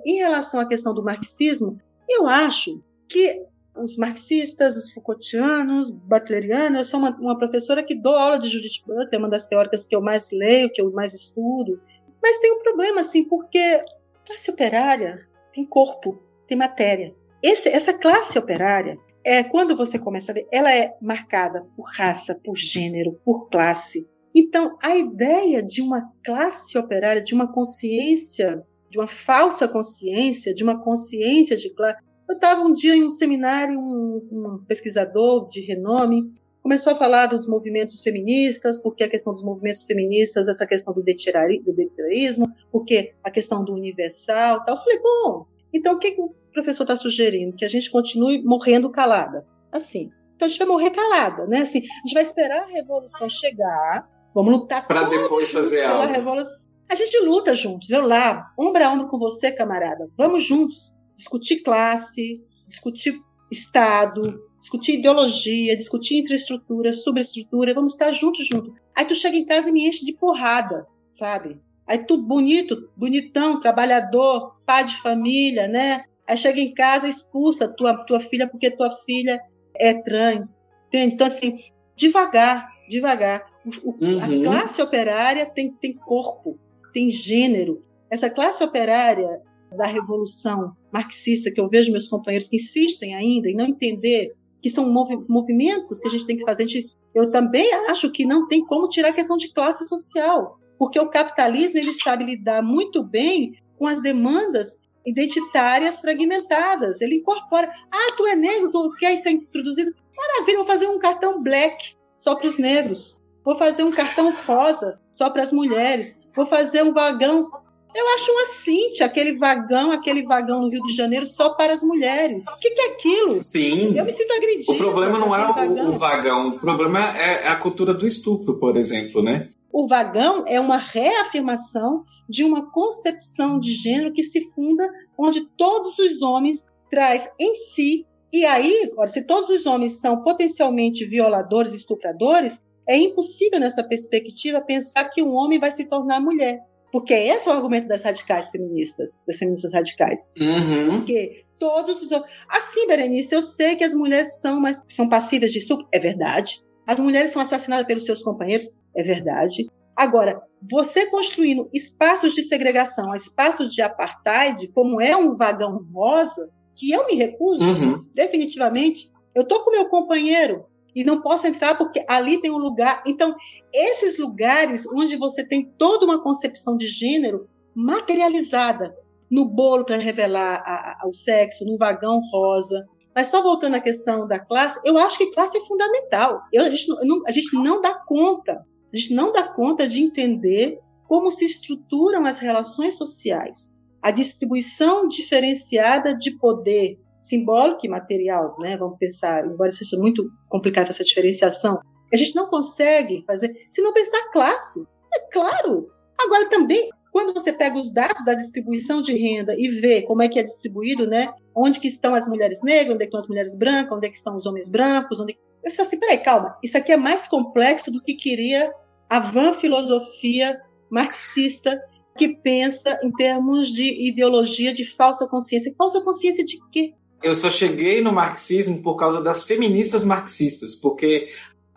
em relação à questão do marxismo, eu acho que os marxistas, os Foucaultianos, Butlerianos. Eu sou uma, uma, professora que dou aula de Judith Butler, uma das teóricas que eu mais leio, que eu mais estudo. Mas tem um problema, assim, porque classe operária tem corpo, tem matéria. Esse, essa classe operária, é quando você começa a ver, ela é marcada por raça, por gênero, por classe. Então, a ideia de uma classe operária, de uma consciência, de uma falsa consciência, de uma consciência de classe, eu estava um dia em um seminário, um, um, pesquisador de renome começou a falar dos movimentos feministas, porque a questão dos movimentos feministas, essa questão do detirarismo, porque a questão do universal, tal. Eu falei, bom, então o que, que o professor está sugerindo? Que a gente continue morrendo calada, assim. Então a gente vai morrer calada, né? Assim, a gente vai esperar a revolução chegar, vamos lutar para depois fazer algo. Revolução. A gente luta juntos, eu lá, ombro a ombro com você, camarada. Vamos juntos discutir classe, discutir Estado, discutir ideologia, discutir infraestrutura, subestrutura, vamos estar juntos, junto. Aí tu chega em casa e me enche de porrada, sabe? Aí tu bonito, bonitão, trabalhador, pai de família, né? Aí chega em casa expulsa tua tua filha porque tua filha é trans. Entende? Então assim, devagar, devagar. O, uhum. A classe operária tem, tem corpo, tem gênero. Essa classe operária da revolução marxista, que eu vejo meus companheiros que insistem ainda em não entender que são movimentos que a gente tem que fazer. Gente, eu também acho que não tem como tirar a questão de classe social, porque o capitalismo ele sabe lidar muito bem com as demandas identitárias fragmentadas. Ele incorpora. Ah, tu é negro, tu quer ser introduzido? Maravilha, vou fazer um cartão black só para os negros. Vou fazer um cartão rosa só para as mulheres. Vou fazer um vagão eu acho uma Cintia, aquele vagão, aquele vagão no Rio de Janeiro só para as mulheres. O que, que é aquilo? Sim. Eu me sinto agredida. O problema não é o vagão. o vagão, o problema é, é a cultura do estupro, por exemplo, né? O vagão é uma reafirmação de uma concepção de gênero que se funda onde todos os homens traz em si e aí, agora, se todos os homens são potencialmente violadores, estupradores, é impossível nessa perspectiva pensar que um homem vai se tornar mulher. Porque esse é o argumento das radicais feministas, das feministas radicais. Uhum. Porque todos os. Assim, Berenice, eu sei que as mulheres são mais são passíveis de estupro, é verdade. As mulheres são assassinadas pelos seus companheiros, é verdade. Agora, você construindo espaços de segregação, espaços de apartheid, como é um vagão rosa, que eu me recuso, Uhum. definitivamente. Eu tô com meu companheiro e não posso entrar porque ali tem um lugar. Então, esses lugares onde você tem toda uma concepção de gênero materializada no bolo para revelar a- a- o sexo, no vagão rosa. Mas só voltando à questão da classe, eu acho que classe é fundamental. Eu- a, gente não, a gente não dá conta, a gente não dá conta de entender como se estruturam as relações sociais a distribuição diferenciada de poder simbólico e material, né? Vamos pensar, embora seja muito complicada essa diferenciação, a gente não consegue fazer se não pensar classe. É claro. Agora também, quando você pega os dados da distribuição de renda e vê como é que é distribuído, né? Onde que estão as mulheres negras, onde é que estão as mulheres brancas, onde é que estão os homens brancos, onde eu disse assim, peraí, calma, isso aqui é mais complexo do que queria a van filosofia marxista que pensa em termos de ideologia de falsa consciência. Falsa consciência de quê? Eu só cheguei no marxismo por causa das feministas marxistas, porque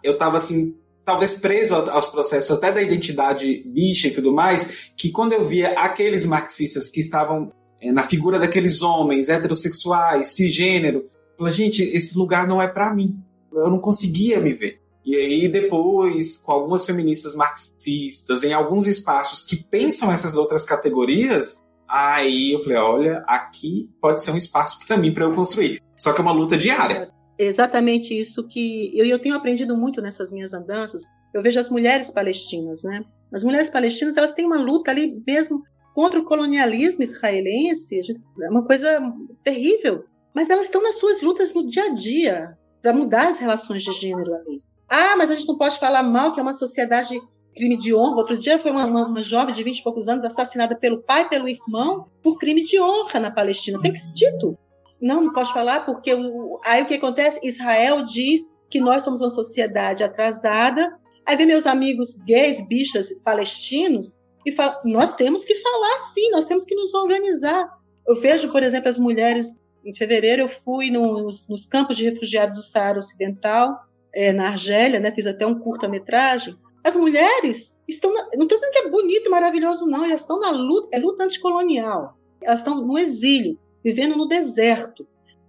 eu estava assim, talvez preso aos processos até da identidade bicha e tudo mais, que quando eu via aqueles marxistas que estavam é, na figura daqueles homens heterossexuais, cisgênero, eu falei, gente, esse lugar não é para mim. Eu não conseguia me ver. E aí depois, com algumas feministas marxistas, em alguns espaços que pensam essas outras categorias, aí eu falei, olha, aqui pode ser um espaço para mim para eu construir. Só que é uma luta diária. Exatamente isso que eu, eu tenho aprendido muito nessas minhas andanças. Eu vejo as mulheres palestinas, né? As mulheres palestinas, elas têm uma luta ali mesmo contra o colonialismo israelense, é uma coisa terrível. Mas elas estão nas suas lutas no dia a dia para mudar as relações de gênero ali. Ah, mas a gente não pode falar mal que é uma sociedade crime de honra. Outro dia foi uma, uma, uma jovem de 20 e poucos anos assassinada pelo pai pelo irmão por crime de honra na Palestina. Tem que ser dito. Não, não pode falar porque o, aí o que acontece? Israel diz que nós somos uma sociedade atrasada. Aí vem meus amigos gays, bichas, palestinos e falam: nós temos que falar sim, nós temos que nos organizar. Eu vejo, por exemplo, as mulheres. Em fevereiro eu fui nos, nos campos de refugiados do Saara Ocidental, é, na Argélia, né? Fiz até um curta-metragem. As mulheres estão. Na, não estou dizendo que é bonito, maravilhoso, não. Elas estão na luta, é luta anticolonial. Elas estão no exílio, vivendo no deserto,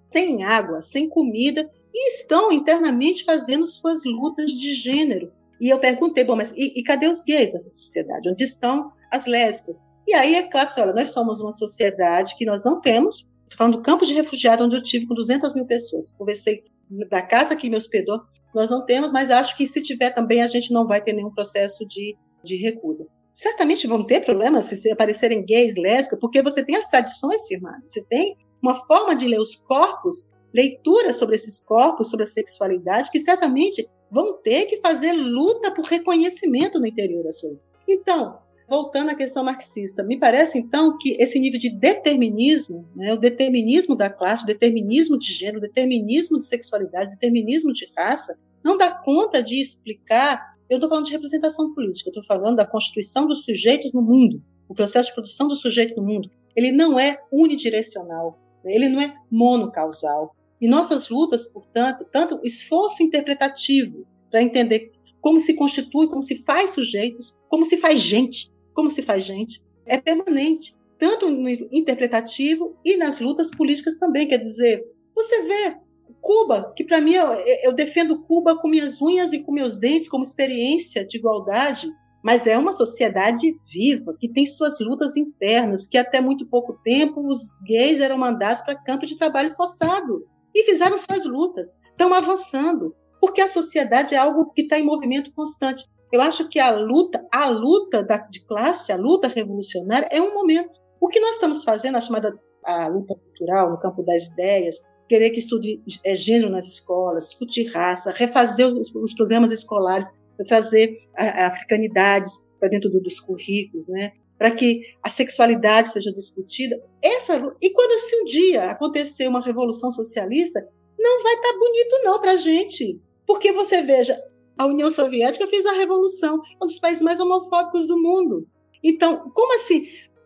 sem água, sem comida, e estão internamente fazendo suas lutas de gênero. E eu perguntei, bom, mas e, e cadê os gays dessa sociedade? Onde estão as lésbicas? E aí é claro olha, nós somos uma sociedade que nós não temos. Estou falando do campo de refugiado, onde eu tive com 200 mil pessoas. Conversei da casa que me hospedou, nós não temos, mas acho que se tiver também, a gente não vai ter nenhum processo de, de recusa. Certamente vão ter problemas se aparecerem gays, lésbicas, porque você tem as tradições firmadas, você tem uma forma de ler os corpos, leitura sobre esses corpos, sobre a sexualidade, que certamente vão ter que fazer luta por reconhecimento no interior da sua. Então, voltando à questão marxista, me parece então que esse nível de determinismo, né, o determinismo da classe, o determinismo de gênero, o determinismo de sexualidade, o determinismo de raça, não dá conta de explicar. Eu estou falando de representação política, estou falando da constituição dos sujeitos no mundo, o processo de produção do sujeito no mundo. Ele não é unidirecional, ele não é monocausal. E nossas lutas, portanto, tanto esforço interpretativo para entender como se constitui, como se faz sujeitos, como se faz gente, como se faz gente, é permanente, tanto no interpretativo e nas lutas políticas também. Quer dizer, você vê Cuba, que para mim eu, eu, defendo Cuba com minhas unhas e com meus dentes como experiência de igualdade, mas é uma sociedade viva que tem suas lutas internas, que até muito pouco tempo os gays eram mandados para campo de trabalho forçado e fizeram suas lutas, estão avançando, porque a sociedade é algo que está em movimento constante. Eu acho que a luta, a luta da, de classe, a luta revolucionária é um momento. O que nós estamos fazendo, a chamada a luta cultural no campo das ideias, querer que estude é, gênero nas escolas, discutir raça, refazer os, os programas escolares, trazer a, a africanidades para dentro do, dos currículos, né? para que a sexualidade seja discutida. Essa, e quando se um dia acontecer uma revolução socialista, não vai estar tá bonito não para gente. Porque você veja, a União Soviética fez a revolução, é um dos países mais homofóbicos do mundo. Então, como assim?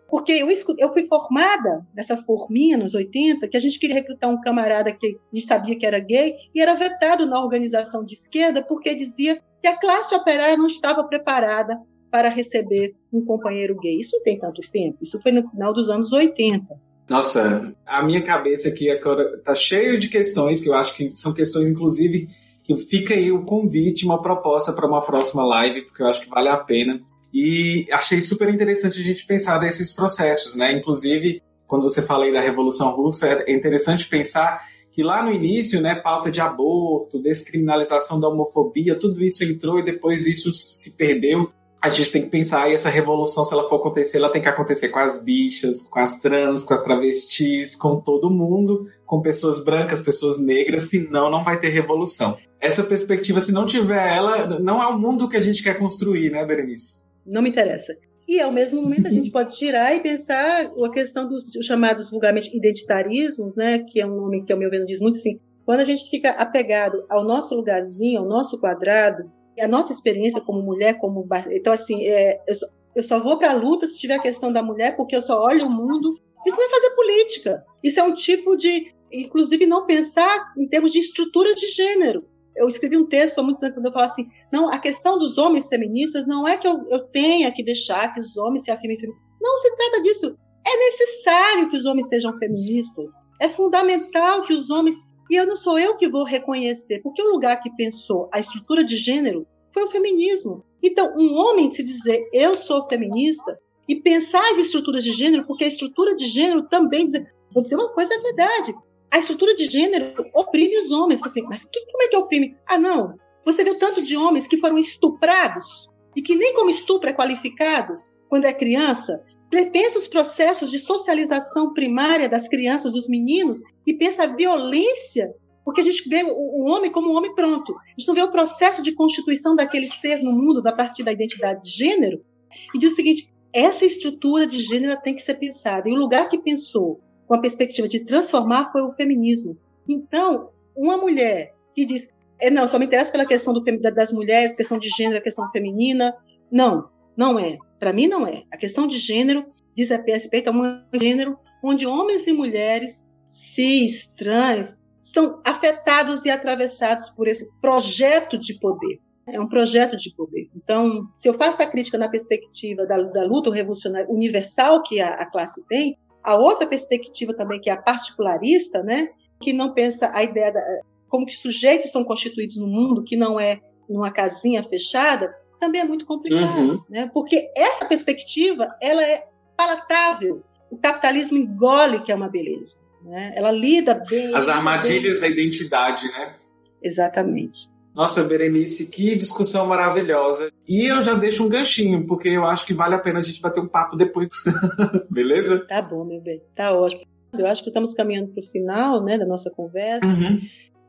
Porque eu, eu fui formada nessa forminha nos 80, que a gente queria recrutar um camarada que a gente sabia que era gay e era vetado na organização de esquerda porque dizia que a classe operária não estava preparada para receber um companheiro gay. Isso não tem tanto tempo, isso foi no final dos anos 80. Nossa, a minha cabeça aqui agora tá cheio de questões que eu acho que são questões, inclusive, que fica aí o convite, uma proposta para uma próxima live, porque eu acho que vale a pena. E achei super interessante a gente pensar nesses processos, né? Inclusive, quando você fala aí da Revolução Russa, é interessante pensar que lá no início, né, pauta de aborto, descriminalização da homofobia, tudo isso entrou e depois isso se perdeu a gente tem que pensar, e essa revolução, se ela for acontecer, ela tem que acontecer com as bichas, com as trans, com as travestis, com todo mundo, com pessoas brancas, pessoas negras, senão não vai ter revolução. Essa perspectiva, se não tiver ela, não é o mundo que a gente quer construir, né, Berenice? Não me interessa. E, ao mesmo momento, a gente [laughs] pode tirar e pensar a questão dos chamados vulgarmente identitarismos, né, que é um nome que, ao meu ver, diz muito sim. Quando a gente fica apegado ao nosso lugarzinho, ao nosso quadrado, a nossa experiência como mulher, como então assim, é, eu, só, eu só vou para a luta se tiver a questão da mulher, porque eu só olho o mundo. Isso não é fazer política. Isso é um tipo de, inclusive, não pensar em termos de estrutura de gênero. Eu escrevi um texto há muitos anos quando eu falo assim, não, a questão dos homens feministas não é que eu, eu tenha que deixar que os homens se afirmem feministas. Não se trata disso. É necessário que os homens sejam feministas. É fundamental que os homens e eu não sou eu que vou reconhecer, porque o lugar que pensou a estrutura de gênero foi o feminismo. Então, um homem se dizer eu sou feminista e pensar as estruturas de gênero, porque a estrutura de gênero também vou dizer uma coisa é verdade. A estrutura de gênero oprime os homens. Assim, mas que, como é que oprime? Ah, não. Você o tanto de homens que foram estuprados e que nem como estupro é qualificado quando é criança, pensa os processos de socialização primária das crianças, dos meninos, e pensa a violência, porque a gente vê o, homem como um homem pronto. A gente não vê o processo de constituição daquele ser no mundo a partir da identidade de gênero, e diz o seguinte: essa estrutura de gênero tem que ser pensada. E o lugar que pensou com a perspectiva de transformar foi o feminismo. Então, uma mulher que diz, é, não, só me interessa pela questão do, das mulheres, questão de gênero, questão feminina. Não, não é. Para mim, não é. A questão de gênero diz a respeito a um gênero onde homens e mulheres cis, trans, estão afetados e atravessados por esse projeto de poder. É um projeto de poder. Então, se eu faço a crítica na perspectiva da, da luta revolucionária universal que a, a, classe tem, a outra perspectiva também, que é a particularista, né, que não pensa a ideia da, como que sujeitos são constituídos no mundo, que não é numa casinha fechada, também é muito complicado, uhum. né? Porque essa perspectiva, ela é palatável. O capitalismo engole que é uma beleza, né? Ela lida bem. As armadilhas bem. da identidade, né? Exatamente. Nossa, Berenice, que discussão maravilhosa. E eu já deixo um ganchinho, porque eu acho que vale a pena a gente bater um papo depois. [laughs] Beleza? Tá bom, meu bem. Tá ótimo. Eu acho que estamos caminhando para o final né, da nossa conversa. Uhum.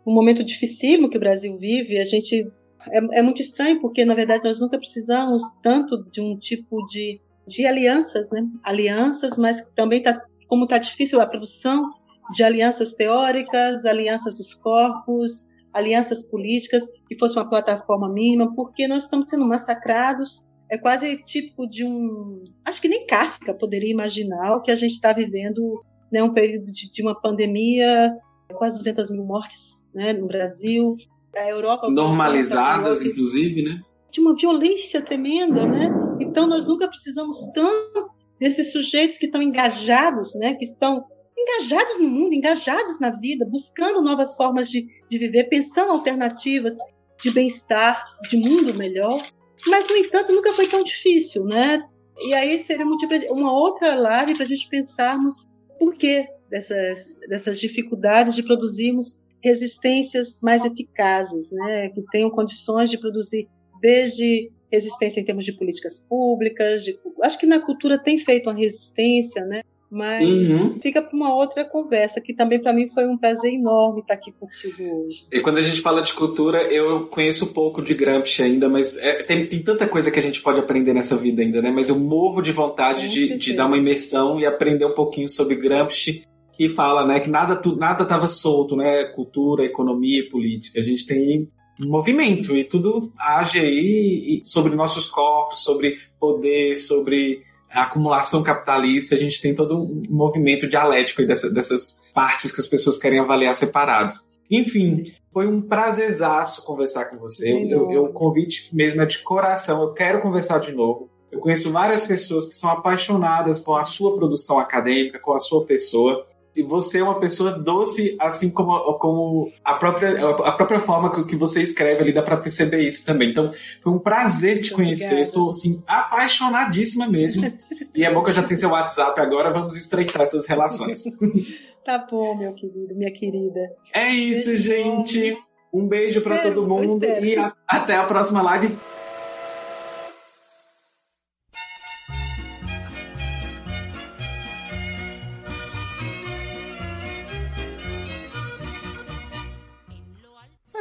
Um momento dificílimo que o Brasil vive. A gente é, é, muito estranho, porque, na verdade, nós nunca precisamos tanto de um tipo de, de alianças, né? Alianças, mas também, tá, como está difícil a produção de alianças teóricas, alianças dos corpos, alianças políticas, que fosse uma plataforma mínima, porque nós estamos sendo massacrados. É quase tipo de um. Acho que nem Kafka poderia imaginar o que a gente está vivendo, né? Um período de, de uma pandemia, quase 200 mil mortes né, no Brasil, a Europa normalizadas, Europa, inclusive, né? De uma violência tremenda, né? Então nós nunca precisamos tanto desses sujeitos que estão engajados, né? Que estão engajados no mundo, engajados na vida, buscando novas formas de, de viver, pensando alternativas de bem-estar, de mundo melhor. Mas no entanto nunca foi tão difícil, né? E aí seria uma outra live para a gente pensarmos por que dessas, dessas dificuldades de produzirmos resistências mais eficazes, né, que tenham condições de produzir desde resistência em termos de políticas públicas, de, acho que na cultura tem feito uma resistência, né, Mas uhum. fica para uma outra conversa, que também para mim foi um prazer enorme estar aqui contigo hoje. E quando a gente fala de cultura, eu conheço pouco de Gramsci ainda, mas é, tem, tem tanta coisa que a gente pode aprender nessa vida ainda, né? Mas eu morro de vontade de, de, dar uma imersão e aprender um pouquinho sobre Gramsci, que fala né, que nada estava nada solto, né? Cultura, economia e política. A gente tem movimento e tudo age aí sobre nossos corpos, sobre poder, sobre a acumulação capitalista, a gente tem todo um movimento dialético dessa, dessas partes que as pessoas querem avaliar separado. Enfim, foi um prazerzaço conversar com você. Eu, eu, o convite mesmo é de coração, eu quero conversar de novo. Eu conheço várias pessoas que são apaixonadas com a sua produção acadêmica, com a sua pessoa. E você é uma pessoa doce, assim como, como a, própria, a própria forma que você escreve ali, dá para perceber isso também. Então, foi um prazer te conhecer. Estou, assim, apaixonadíssima mesmo. e é bom que eu já tenho seu WhatsApp agora, vamos estreitar essas relações. [laughs] tá bom, meu querido, minha querida. É isso, beijo gente. Um beijo para todo mundo e a, até a próxima live.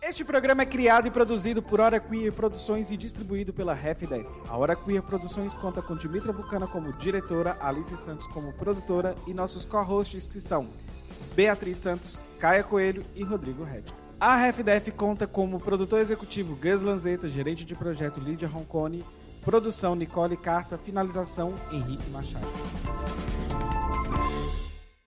Este programa é criado e produzido por Hora Queer Produções e distribuído pela Half-Death. A Hora Queer Produções conta com Dimitra Bucana como diretora, Alice Santos como produtora e nossos co-hosts que são Beatriz Santos, Caia Coelho e Rodrigo Red. A Half-Death conta como produtor executivo Gus Lanzetta, gerente de projeto Lídia Roncone, produção Nicole Carça, finalização Henrique Machado.